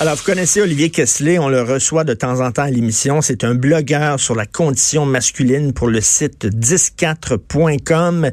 Alors, vous connaissez Olivier Kessler, on le reçoit de temps en temps à l'émission. C'est un blogueur sur la condition masculine pour le site 104.com.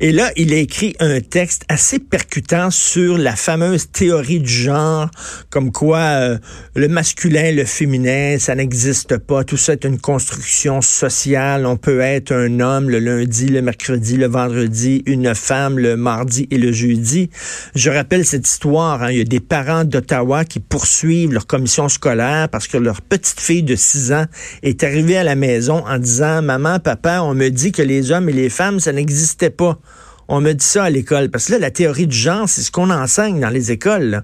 Et là, il a écrit un texte assez percutant sur la fameuse théorie du genre, comme quoi euh, le masculin, le féminin, ça n'existe pas. Tout ça est une construction sociale. On peut être un homme le lundi, le mercredi, le vendredi, une femme le mardi et le jeudi. Je rappelle cette histoire. Hein. Il y a des parents d'Ottawa qui poursuivent leur commission scolaire parce que leur petite fille de 6 ans est arrivée à la maison en disant Maman, papa, on me dit que les hommes et les femmes, ça n'existait pas. On me dit ça à l'école. Parce que là, la théorie du genre, c'est ce qu'on enseigne dans les écoles.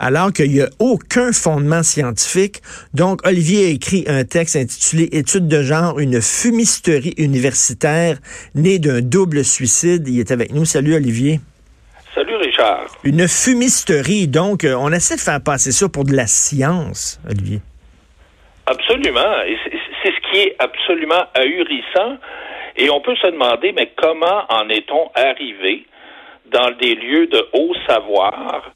alors qu'il n'y a aucun fondement scientifique. Donc, Olivier a écrit un texte intitulé Études de genre, une fumisterie universitaire née d'un double suicide. Il est avec nous. Salut, Olivier. Une fumisterie. Donc, euh, on essaie de faire passer ça pour de la science, Olivier. Absolument. c'est ce qui est absolument ahurissant. Et on peut se demander, mais comment en est-on arrivé dans des lieux de haut savoir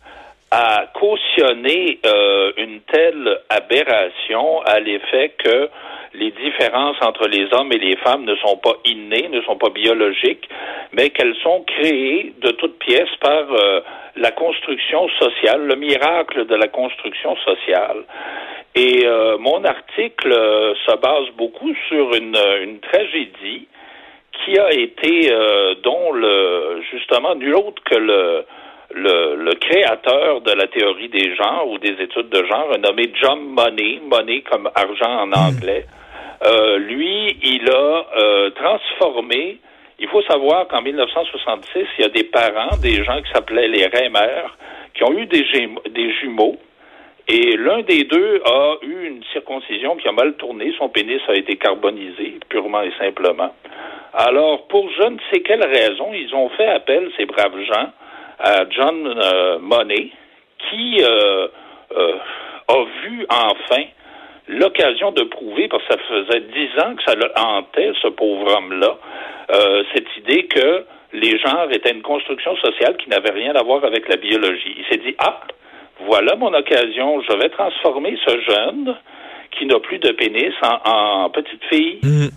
à cautionner euh, une telle aberration à l'effet que les différences entre les hommes et les femmes ne sont pas innées, ne sont pas biologiques, mais qu'elles sont créées de toutes pièces par euh, la construction sociale, le miracle de la construction sociale. Et euh, mon article se base beaucoup sur une, une tragédie qui a été, dont le, justement nul autre que le le, créateur de la théorie des genres ou des études de genre, nommé John Money, Money comme argent en hmm. anglais, euh, lui, il a euh, transformé. Il faut savoir qu'en 1966, il y a des parents, des gens qui s'appelaient les Reimer, qui ont eu des, des jumeaux. Et l'un des deux a eu une circoncision qui a mal tourné. Son pénis a été carbonisé, purement et simplement. Alors, pour je ne sais quelle raison, ils ont fait appel, ces braves gens, à John euh, Money, qui euh, euh, a vu enfin l'occasion de prouver, parce que ça faisait dix ans que ça le hantait, ce pauvre homme-là, cette idée que les genres étaient une construction sociale qui n'avait rien à voir avec la biologie. Il s'est dit, ah, voilà mon occasion, je vais transformer ce jeune qui n'a plus de pénis en, petite fille. Mm.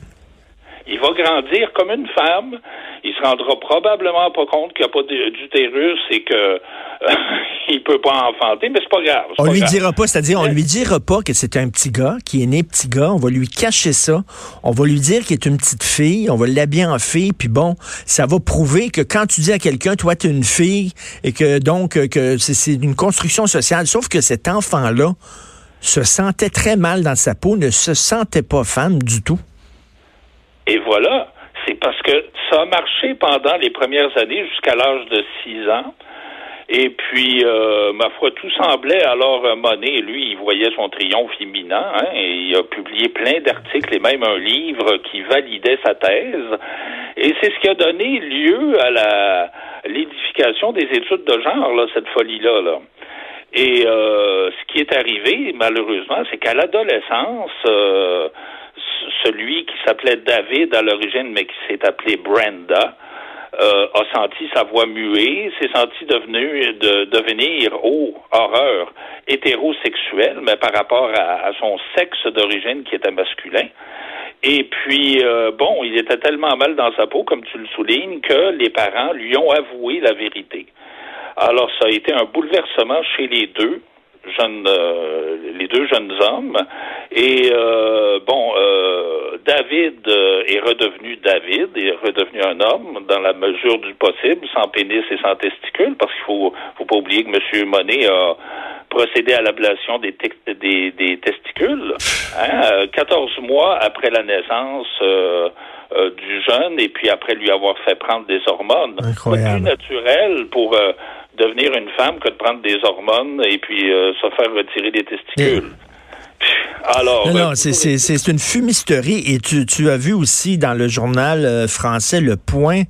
Il va grandir comme une femme. Il se rendra probablement pas compte qu'il n'y a pas d'utérus et que euh, il peut pas enfanter, mais c'est pas grave. On lui dira pas, c'est-à-dire on lui dira pas que c'est un petit gars, qui est né petit gars. On va lui cacher ça. On va lui dire qu'il est une petite fille. On va l'habiller en fille. Puis bon, ça va prouver que quand tu dis à quelqu'un, toi tu es une fille et que donc que c'est une construction sociale. Sauf que cet enfant-là se sentait très mal dans sa peau, ne se sentait pas femme du tout. Voilà, c'est parce que ça a marché pendant les premières années jusqu'à l'âge de 6 ans. Et puis, euh, ma foi, tout semblait alors Monet, lui, il voyait son triomphe imminent, hein, il a publié plein d'articles et même un livre qui validait sa thèse. Et c'est ce qui a donné lieu à la l'édification des études de genre, cette folie-là. Là. Et euh, ce qui est arrivé, malheureusement, c'est qu'à l'adolescence, euh, celui qui s'appelait David à l'origine, mais qui s'est appelé Brenda, euh, a senti sa voix muer, s'est senti devenu, de, devenir, oh, horreur, hétérosexuel, mais par rapport à, son sexe d'origine qui était masculin. Et puis, euh, bon, il était tellement mal dans sa peau, comme tu le soulignes, que les parents lui ont avoué la vérité. Alors, ça a été un bouleversement chez les deux jeunes, euh, les deux jeunes hommes. Et euh, bon, euh, David est redevenu David, est redevenu un homme dans la mesure du possible, sans pénis et sans testicules, parce qu'il faut, faut pas oublier que M. Monet a procédé à l'ablation des, des, des, testicules. Hein, 14 mois après la naissance du jeune, et puis après lui avoir fait prendre des hormones. Incroyable. plus naturel pour devenir une femme que de prendre des hormones et puis euh, se faire retirer des testicules. Alors, non, non c'est une fumisterie. Et tu, tu, as vu aussi dans le journal euh, français Le Point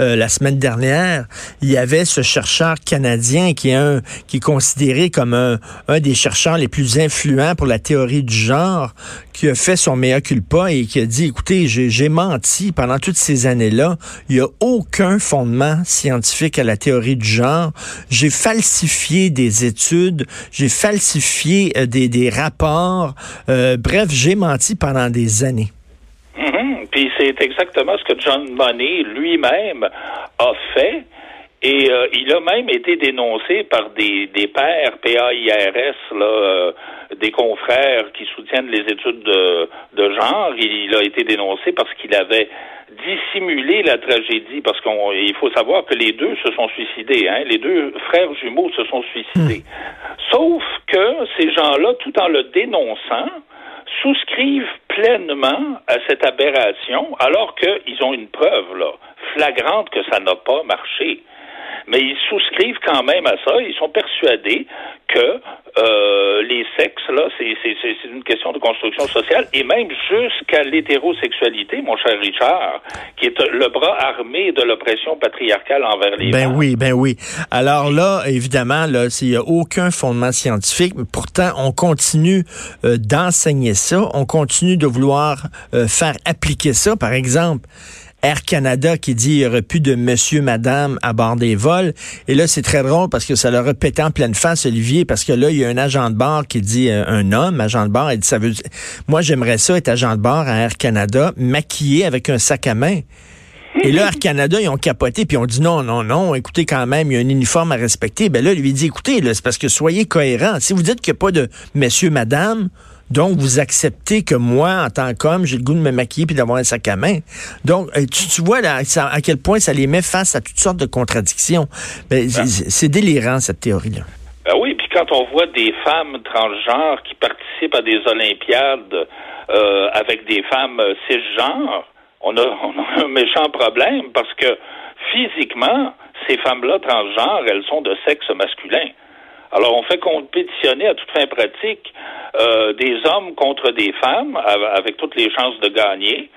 euh, la semaine dernière, il y avait ce chercheur canadien qui est un qui est considéré comme un, un des chercheurs les plus influents pour la théorie du genre, qui a fait son mea culpa et qui a dit écoutez, j'ai menti pendant toutes ces années-là. Il n'y a aucun fondement scientifique à la théorie du genre. J'ai falsifié des études, j'ai falsifié euh, des, des rapports. Euh, bref, j'ai menti pendant des années. Mm-hmm. Puis c'est exactement ce que John Money lui-même a fait. Et euh, il a même été dénoncé par des, des pairs PAIRS, là, euh, des confrères qui soutiennent les études de, de genre. Il, a été dénoncé parce qu'il avait dissimulé la tragédie, parce qu'il faut savoir que les deux se sont suicidés. Hein? Les deux frères jumeaux se sont suicidés. Hmm. Sauf que ces gens-là, tout en le dénonçant, souscrivent pleinement à cette aberration, alors qu'ils ont une preuve là, flagrante que ça n'a pas marché mais ils souscrivent quand même à ça. Ils sont persuadés que euh, les sexes, là, c'est une question de construction sociale, et même jusqu'à l'hétérosexualité, mon cher Richard, qui est le bras armé de l'oppression patriarcale envers les Ben oui, ben oui. Alors là, évidemment, là, il n'y a aucun fondement scientifique, mais pourtant, on continue euh, d'enseigner ça, on continue de vouloir euh, faire appliquer ça. Par exemple, Air Canada qui dit qu'il n'y aurait plus de monsieur, madame à bord des vols. Et là, c'est très drôle parce que ça leur a en pleine face, Olivier, parce que là, il y a un agent de bord qui dit, euh, un homme, agent de bord, il dit, ça veut moi, j'aimerais ça être agent de bord à Air Canada, maquillé avec un sac à main. Et là, Air Canada, ils ont capoté, puis ont dit non, non, non, écoutez quand même, il y a un uniforme à respecter. Ben là, lui dit, écoutez, c'est parce que soyez cohérent. Si vous dites qu'il n'y a pas de monsieur, madame, donc, vous acceptez que moi, en tant qu'homme, j'ai le goût de me maquiller puis d'avoir un sac à main. Donc, euh, tu, vois là, à quel point ça les met face à toutes sortes de contradictions. Ben, ah. C'est délirant, cette théorie-là. Ben oui, puis quand on voit des femmes transgenres qui participent à des Olympiades euh, avec des femmes cisgenres, on a, on a un méchant problème parce que physiquement, ces femmes-là transgenres, elles sont de sexe masculin. Alors, on fait compétitionner à toute fin pratique euh, des hommes contre des femmes avec toutes les chances de gagner.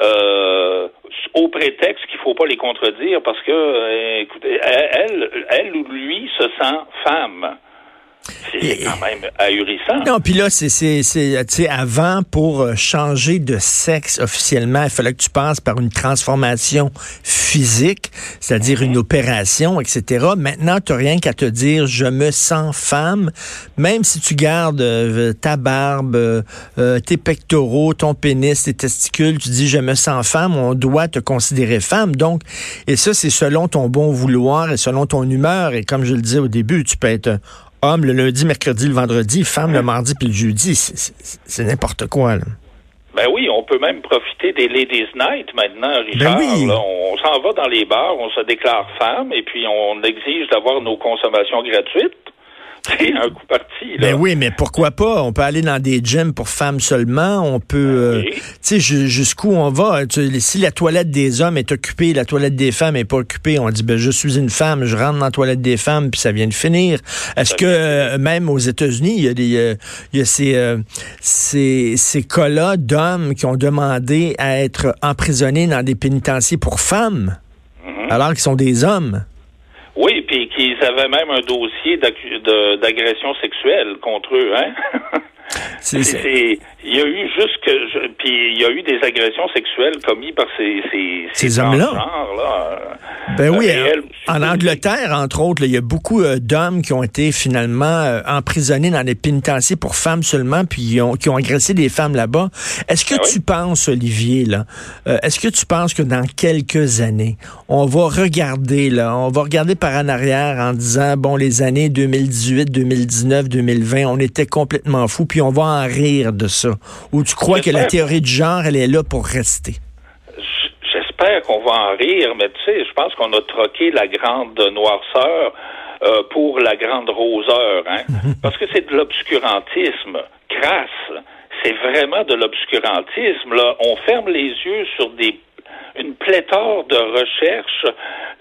Euh, au prétexte qu'il ne faut pas les contredire parce que, euh, écoutez, elle, elle ou lui se sent femme. C'est quand même ahurissant. Non, puis là, c'est, c'est, c'est, tu sais, avant, pour euh, changer de sexe officiellement, il fallait que tu passes par une transformation physique, c'est-à-dire une opération, etc. Maintenant, tu n'as rien qu'à te dire, je me sens femme, même si tu gardes euh, ta barbe, euh, tes pectoraux, ton pénis, tes testicules, tu dis, je me sens femme, on doit te considérer femme. Donc, et ça, c'est selon ton bon vouloir et selon ton humeur. Et comme je le disais au début, tu peux être homme le lundi, mercredi, le vendredi, femme le mardi puis le jeudi. C'est n'importe quoi. Là. Ben oui, on peut même profiter des Ladies Night maintenant, ben Richard. on s'en va dans les bars, on se déclare femme et puis on exige d'avoir nos consommations gratuites. C'est un coup parti. Ben oui, mais pourquoi pas? On peut aller dans des gyms pour femmes seulement. On peut, euh, tu sais, jusqu'où on va? si la toilette des hommes est occupée, la toilette des femmes est pas occupée, on dit, ben je suis une femme, je rentre dans la toilette des femmes, puis ça vient de finir. Est-ce que euh, même aux États-Unis, il y a des, euh, il y a ces, ces, ces cas-là d'hommes qui ont demandé à être emprisonnés dans des pénitenciers pour femmes, mm-hmm. alors qu'ils sont des hommes? Puis qu'ils avaient même un dossier d'agression sexuelle contre eux, hein? Il y a eu juste que, puis il y a eu des agressions sexuelles commises par ces ces, ces, hommes-là? Ben oui, euh, en Angleterre, entre autres, il y a beaucoup euh, d'hommes qui ont été finalement euh, emprisonnés dans des pénitenciers pour femmes seulement, puis ont, qui ont agressé des femmes là-bas. Est-ce que ben tu penses, Olivier, là, est-ce que tu penses que dans quelques années, on va regarder, là, on va regarder par en arrière en disant, bon, les années 2018, 2019, 2020, on était complètement fous, puis on va en rire de ça? Ou tu crois que la théorie du genre, elle est là pour rester? J'espère qu'on va en rire, mais tu sais, je pense qu'on a troqué la grande noirceur euh, pour la grande roseur, hein? Parce que c'est de l'obscurantisme crasse. C'est vraiment de l'obscurantisme. Là, on ferme les yeux sur des une pléthore de recherches.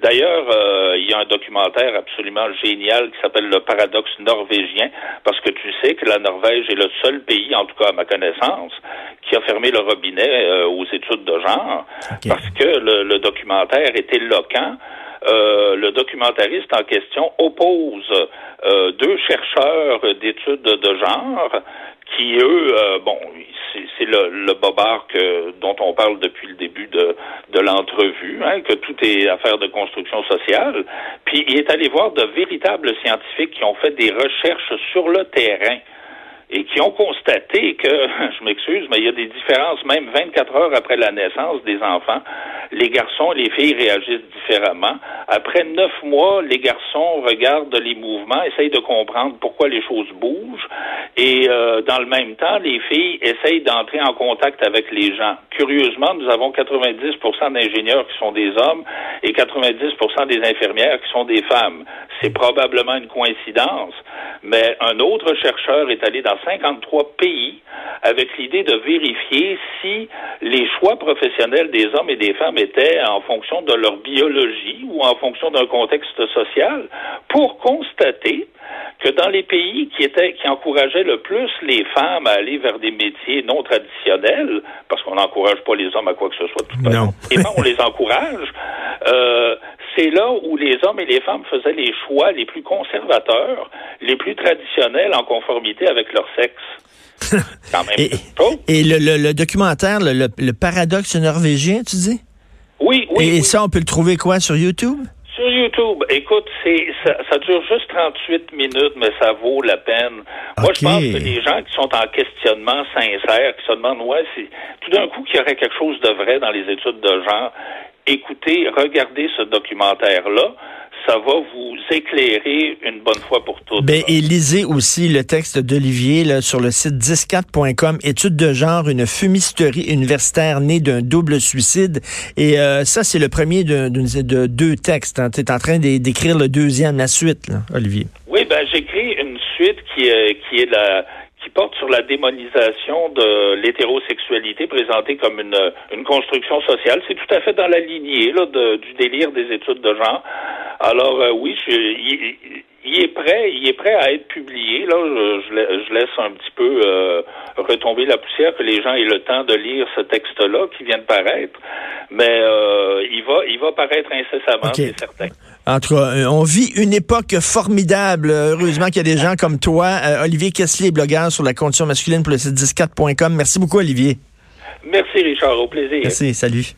D'ailleurs, euh, il y a un documentaire absolument génial qui s'appelle Le paradoxe norvégien, parce que tu sais que la Norvège est le seul pays, en tout cas à ma connaissance, qui a fermé le robinet euh, aux études de genre, parce que le, documentaire est éloquent. Euh, le documentariste en question oppose deux chercheurs d'études de genre qui, eux, bon, c'est le, le bobard dont on parle depuis le début de, de l'entrevue, hein, que tout est affaire de construction sociale. Puis il est allé voir de véritables scientifiques qui ont fait des recherches sur le terrain et qui ont constaté que, je m'excuse, mais il y a des différences même 24 heures après la naissance des enfants. Les garçons et les filles réagissent différemment. Après neuf mois, les garçons regardent les mouvements, essayent de comprendre pourquoi les choses bougent. Et euh, dans le même temps, les filles essayent d'entrer en contact avec les gens. Curieusement, nous avons 90% d'ingénieurs qui sont des hommes et 90% des infirmières qui sont des femmes. C'est probablement une coïncidence, mais un autre chercheur est allé dans 53 pays avec l'idée de vérifier si les choix professionnels des hommes et des femmes étaient en fonction de leur biologie ou en fonction d'un contexte social pour constater que dans les pays qui étaient qui encourageaient le plus les femmes à aller vers des métiers non traditionnels, parce qu'on n'encourage pas les hommes à quoi que ce soit tout à non. et on les encourage, euh, c'est là où les hommes et les femmes faisaient les choix les plus conservateurs, les plus traditionnels en conformité avec leur sexe. Quand même et, et le, le, documentaire, le, le, paradoxe norvégien, tu dis? Oui, oui. Et, ça, on peut le trouver quoi sur YouTube? Sur YouTube, écoute, c'est ça, ça, dure juste 38 minutes, mais ça vaut la peine. Moi, je pense que les gens qui sont en questionnement sincère, qui se demandent, ouais, c'est tout d'un coup qu'il y aurait quelque chose de vrai dans les études de genre, écoutez, regardez ce documentaire-là ça va vous éclairer une bonne fois pour toutes. Ben, et lisez aussi le texte d'Olivier sur le site 104.com, étude de genre, une fumisterie universitaire née d'un double suicide. Et euh, ça, c'est le premier de, de, deux textes. Hein. Tu es en train d'écrire le deuxième, la suite, Olivier. Oui, ben j'écris une suite qui, est qui est la qui porte sur la démonisation de l'hétérosexualité présentée comme une, une construction sociale. C'est tout à fait dans la lignée là, de, du délire des études de genre. Alors euh, oui, je, il, est prêt, il est prêt à être publié. Là, je, je laisse un petit peu euh, retomber la poussière que les gens aient le temps de lire ce texte-là qui vient de paraître. Mais euh, il va, il va paraître incessamment, c'est certain. En tout cas, on vit une époque formidable. Heureusement qu'il y a des gens comme toi. Olivier Kessler, blogueur sur la condition masculine pour le site 14.com. Merci beaucoup, Olivier. Merci, Richard. Au plaisir. Merci. Salut.